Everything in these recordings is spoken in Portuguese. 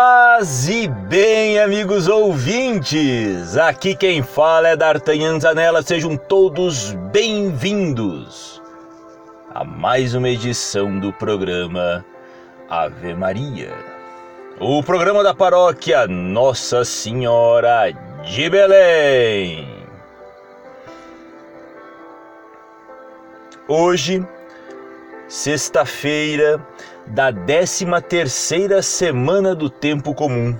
Paz e bem, amigos ouvintes! Aqui quem fala é D'Artagnan Zanella, sejam todos bem-vindos a mais uma edição do programa Ave Maria, o programa da paróquia Nossa Senhora de Belém. Hoje, sexta-feira da 13 terceira semana do tempo comum,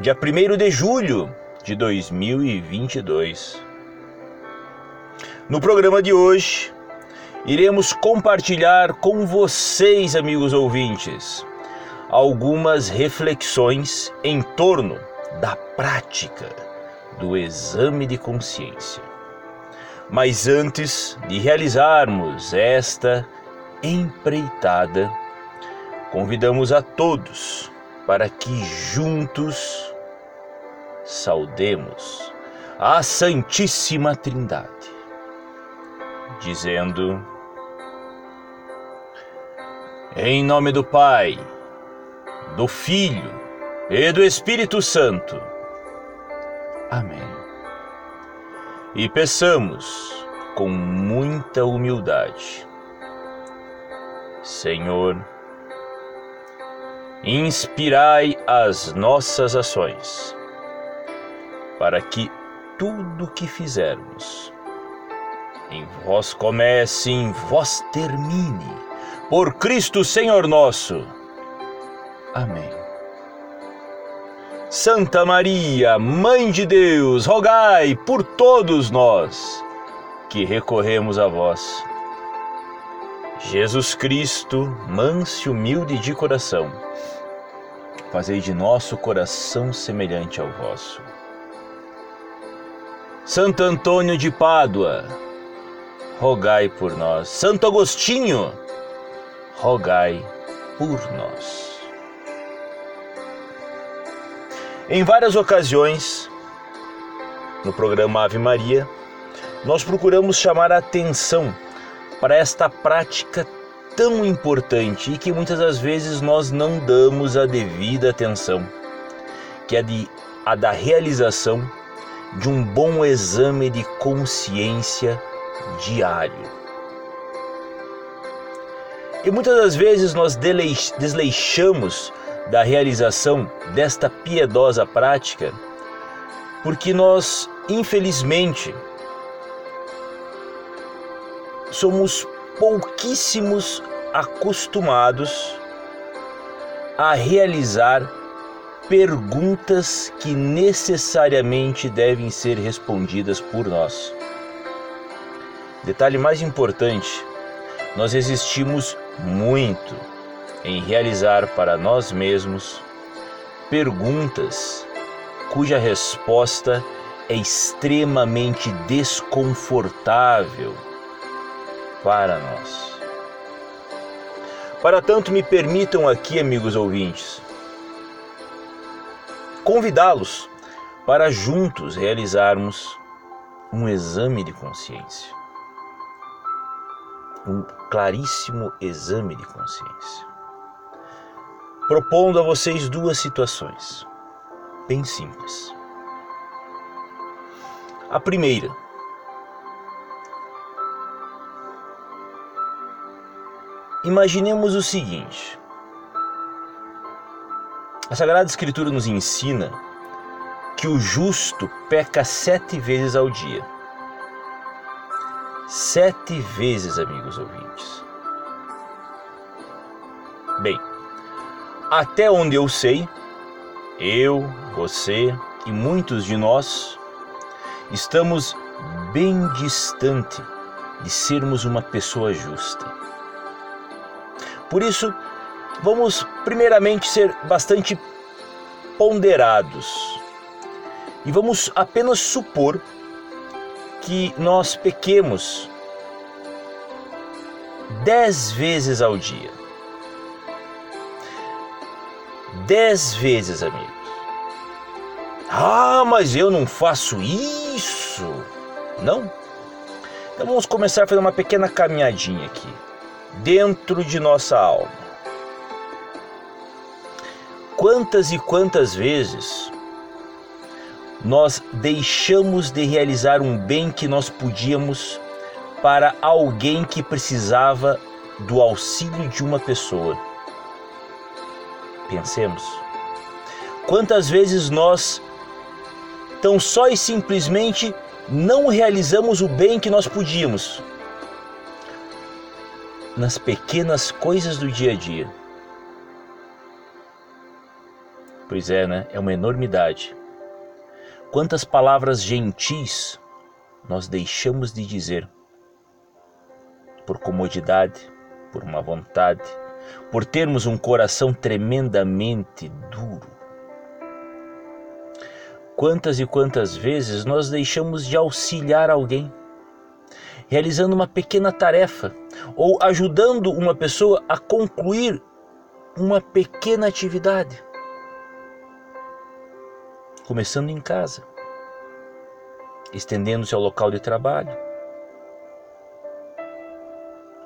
dia 1 de julho de 2022. No programa de hoje, iremos compartilhar com vocês, amigos ouvintes, algumas reflexões em torno da prática do exame de consciência. Mas antes de realizarmos esta empreitada, convidamos a todos para que juntos saudemos a Santíssima Trindade, dizendo: Em nome do Pai, do Filho e do Espírito Santo. Amém. E peçamos com muita humildade, Senhor, inspirai as nossas ações, para que tudo que fizermos em vós comece, em vós termine, por Cristo Senhor nosso. Amém. Santa Maria, Mãe de Deus, rogai por todos nós que recorremos a vós. Jesus Cristo, manso e humilde de coração, fazei de nosso coração semelhante ao vosso. Santo Antônio de Pádua, rogai por nós. Santo Agostinho, rogai por nós. Em várias ocasiões, no programa Ave Maria, nós procuramos chamar a atenção para esta prática tão importante e que muitas das vezes nós não damos a devida atenção, que é de, a da realização de um bom exame de consciência diário. E muitas das vezes nós desleixamos da realização desta piedosa prática porque nós, infelizmente, somos pouquíssimos acostumados a realizar perguntas que necessariamente devem ser respondidas por nós. Detalhe mais importante: nós resistimos muito em realizar para nós mesmos perguntas cuja resposta é extremamente desconfortável para nós. Para tanto, me permitam aqui, amigos ouvintes, convidá-los para juntos realizarmos um exame de consciência. Um claríssimo exame de consciência. Propondo a vocês duas situações, bem simples. A primeira, Imaginemos o seguinte: a Sagrada Escritura nos ensina que o justo peca sete vezes ao dia. Sete vezes, amigos ouvintes. Bem, até onde eu sei, eu, você e muitos de nós estamos bem distante de sermos uma pessoa justa. Por isso, vamos primeiramente ser bastante ponderados e vamos apenas supor que nós pequemos dez vezes ao dia. Dez vezes, amigos. Ah, mas eu não faço isso. Não? Então vamos começar a fazer uma pequena caminhadinha aqui dentro de nossa alma. quantas e quantas vezes nós deixamos de realizar um bem que nós podíamos para alguém que precisava do auxílio de uma pessoa. Pensemos. Quantas vezes nós tão só e simplesmente não realizamos o bem que nós podíamos nas pequenas coisas do dia a dia. Pois é, né? É uma enormidade. Quantas palavras gentis nós deixamos de dizer por comodidade, por uma vontade, por termos um coração tremendamente duro. Quantas e quantas vezes nós deixamos de auxiliar alguém, realizando uma pequena tarefa ou ajudando uma pessoa a concluir uma pequena atividade? Começando em casa, estendendo-se ao local de trabalho.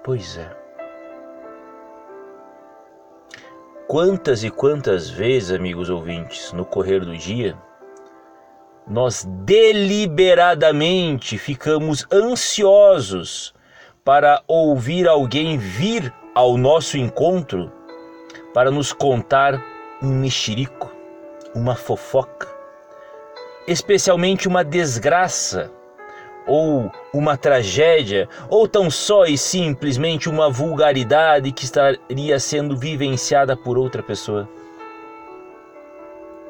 Pois é. Quantas e quantas vezes, amigos ouvintes, no correr do dia, nós deliberadamente ficamos ansiosos para ouvir alguém vir ao nosso encontro para nos contar um mexerico, uma fofoca, especialmente uma desgraça ou uma tragédia, ou tão só e simplesmente uma vulgaridade que estaria sendo vivenciada por outra pessoa.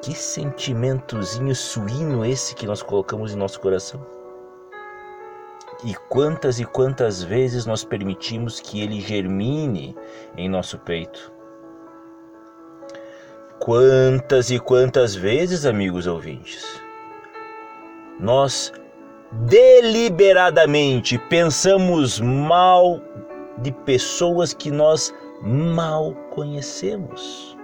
Que sentimentozinho suíno esse que nós colocamos em nosso coração. E quantas e quantas vezes nós permitimos que ele germine em nosso peito. Quantas e quantas vezes, amigos ouvintes, nós deliberadamente pensamos mal de pessoas que nós mal conhecemos.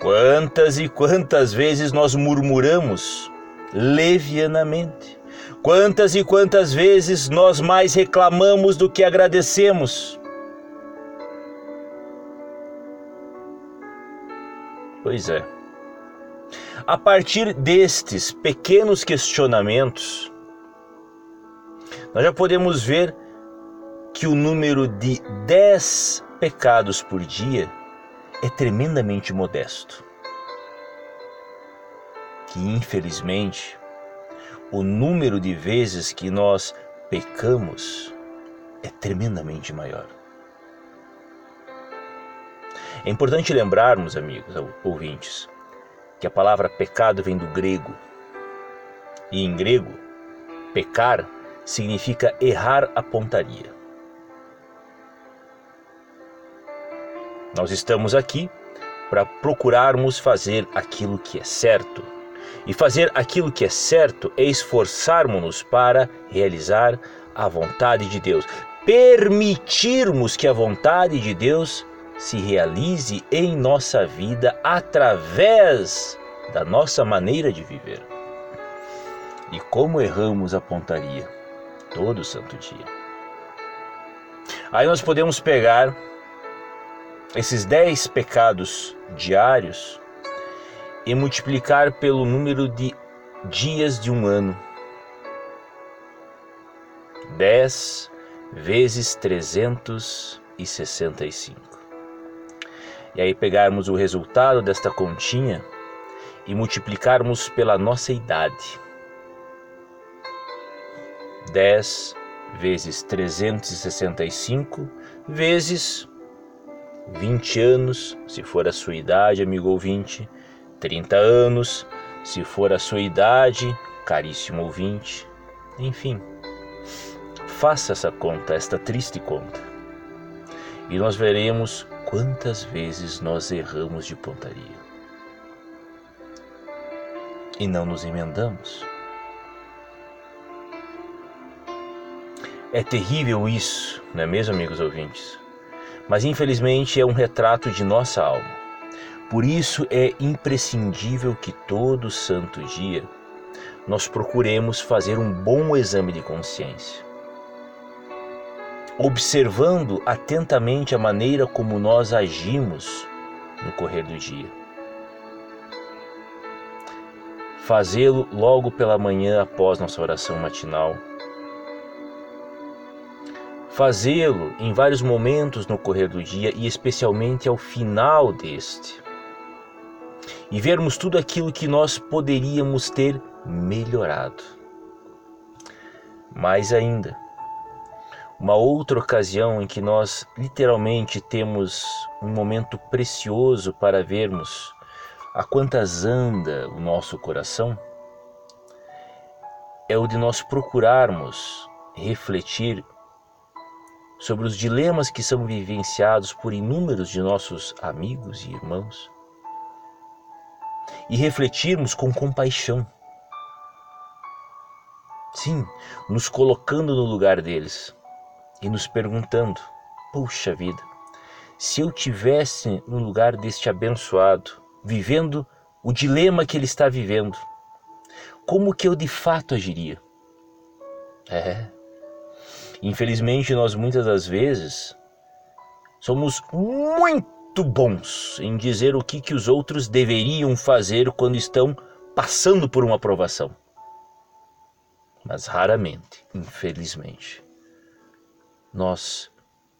Quantas e quantas vezes nós murmuramos levianamente? Quantas e quantas vezes nós mais reclamamos do que agradecemos? Pois é. A partir destes pequenos questionamentos, nós já podemos ver que o número de 10 pecados por dia é tremendamente modesto. Que infelizmente o número de vezes que nós pecamos é tremendamente maior. É importante lembrarmos, amigos ouvintes, que a palavra pecado vem do grego. E em grego, pecar significa errar a pontaria. Nós estamos aqui para procurarmos fazer aquilo que é certo. E fazer aquilo que é certo é esforçarmos-nos para realizar a vontade de Deus. Permitirmos que a vontade de Deus se realize em nossa vida através da nossa maneira de viver. E como erramos a pontaria todo santo dia. Aí nós podemos pegar esses dez pecados diários e multiplicar pelo número de dias de um ano. Dez vezes trezentos e sessenta cinco. Aí pegarmos o resultado desta continha e multiplicarmos pela nossa idade. Dez vezes trezentos e sessenta e cinco vezes 20 anos, se for a sua idade, amigo ouvinte, 30 anos, se for a sua idade, caríssimo ouvinte, enfim. Faça essa conta, esta triste conta, e nós veremos quantas vezes nós erramos de pontaria e não nos emendamos. É terrível isso, não é mesmo, amigos ouvintes? mas infelizmente é um retrato de nossa alma. Por isso é imprescindível que todo santo dia nós procuremos fazer um bom exame de consciência, observando atentamente a maneira como nós agimos no correr do dia. fazê-lo logo pela manhã após nossa oração matinal. Fazê-lo em vários momentos no correr do dia e especialmente ao final deste. E vermos tudo aquilo que nós poderíamos ter melhorado. Mais ainda, uma outra ocasião em que nós literalmente temos um momento precioso para vermos a quantas anda o nosso coração é o de nós procurarmos refletir sobre os dilemas que são vivenciados por inúmeros de nossos amigos e irmãos e refletirmos com compaixão. Sim, nos colocando no lugar deles e nos perguntando: puxa vida, se eu tivesse no lugar deste abençoado, vivendo o dilema que ele está vivendo, como que eu de fato agiria? É. Infelizmente, nós muitas das vezes somos muito bons em dizer o que, que os outros deveriam fazer quando estão passando por uma aprovação. Mas raramente, infelizmente, nós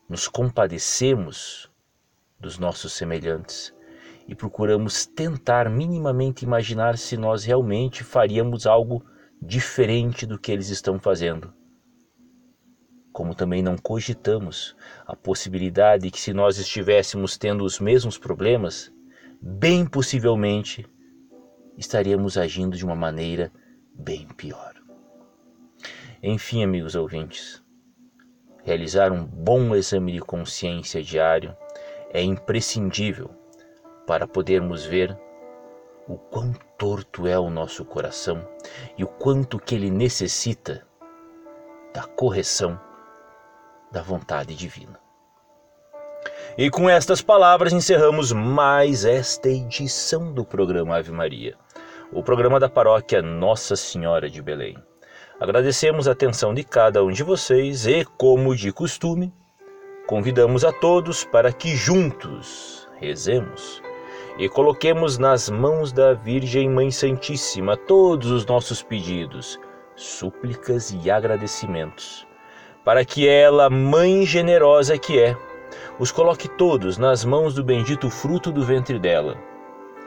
nos compadecemos dos nossos semelhantes e procuramos tentar minimamente imaginar se nós realmente faríamos algo diferente do que eles estão fazendo. Como também não cogitamos a possibilidade de que, se nós estivéssemos tendo os mesmos problemas, bem possivelmente estaríamos agindo de uma maneira bem pior. Enfim, amigos ouvintes, Realizar um bom exame de consciência diário é imprescindível para podermos ver o quão torto é o nosso coração e o quanto que ele necessita da correção da vontade divina. E com estas palavras encerramos mais esta edição do programa Ave Maria, o programa da paróquia Nossa Senhora de Belém. Agradecemos a atenção de cada um de vocês e, como de costume, convidamos a todos para que juntos rezemos e coloquemos nas mãos da Virgem Mãe Santíssima todos os nossos pedidos, súplicas e agradecimentos, para que ela, Mãe generosa que é, os coloque todos nas mãos do bendito fruto do ventre dela,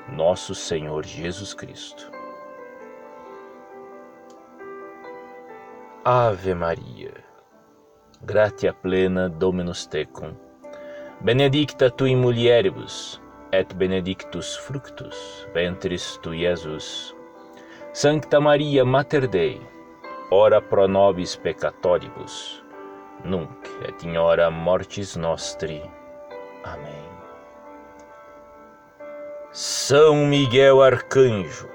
nosso Senhor Jesus Cristo. Ave Maria, gratia plena Dominus tecum, benedicta tu in mulieribus, et benedictus fructus ventris tu, Iesus. Sancta Maria Mater Dei, ora pro nobis peccatoribus, nunc et in hora mortis nostri. Amém. São Miguel Arcanjo,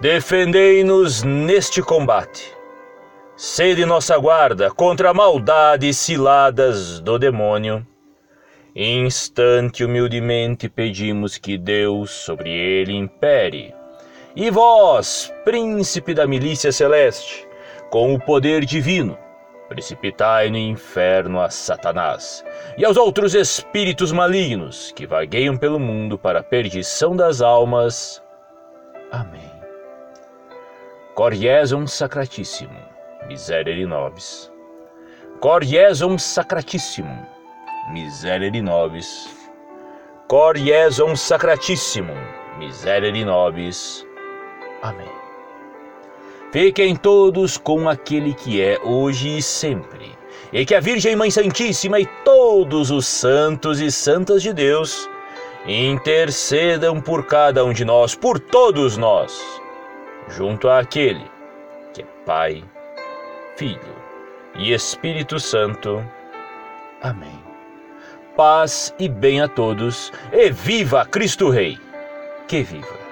defendei-nos neste combate Sede nossa guarda contra maldades ciladas do demônio. Instante humildemente pedimos que Deus sobre ele impere. E vós, príncipe da milícia celeste, com o poder divino, precipitai no inferno a Satanás e aos outros espíritos malignos que vagueiam pelo mundo para a perdição das almas. Amém. Coriésum Sacratíssimo miserere nobis. Cor Iesum sacratissimum, miserere nobis. Cor Iesum sacratissimum, miserere nobis. Amém. Fiquem todos com aquele que é hoje e sempre, e que a Virgem Mãe Santíssima e todos os santos e santas de Deus intercedam por cada um de nós, por todos nós, junto àquele que é Pai, Filho e Espírito Santo. Amém. Paz e bem a todos, e viva Cristo Rei! Que viva!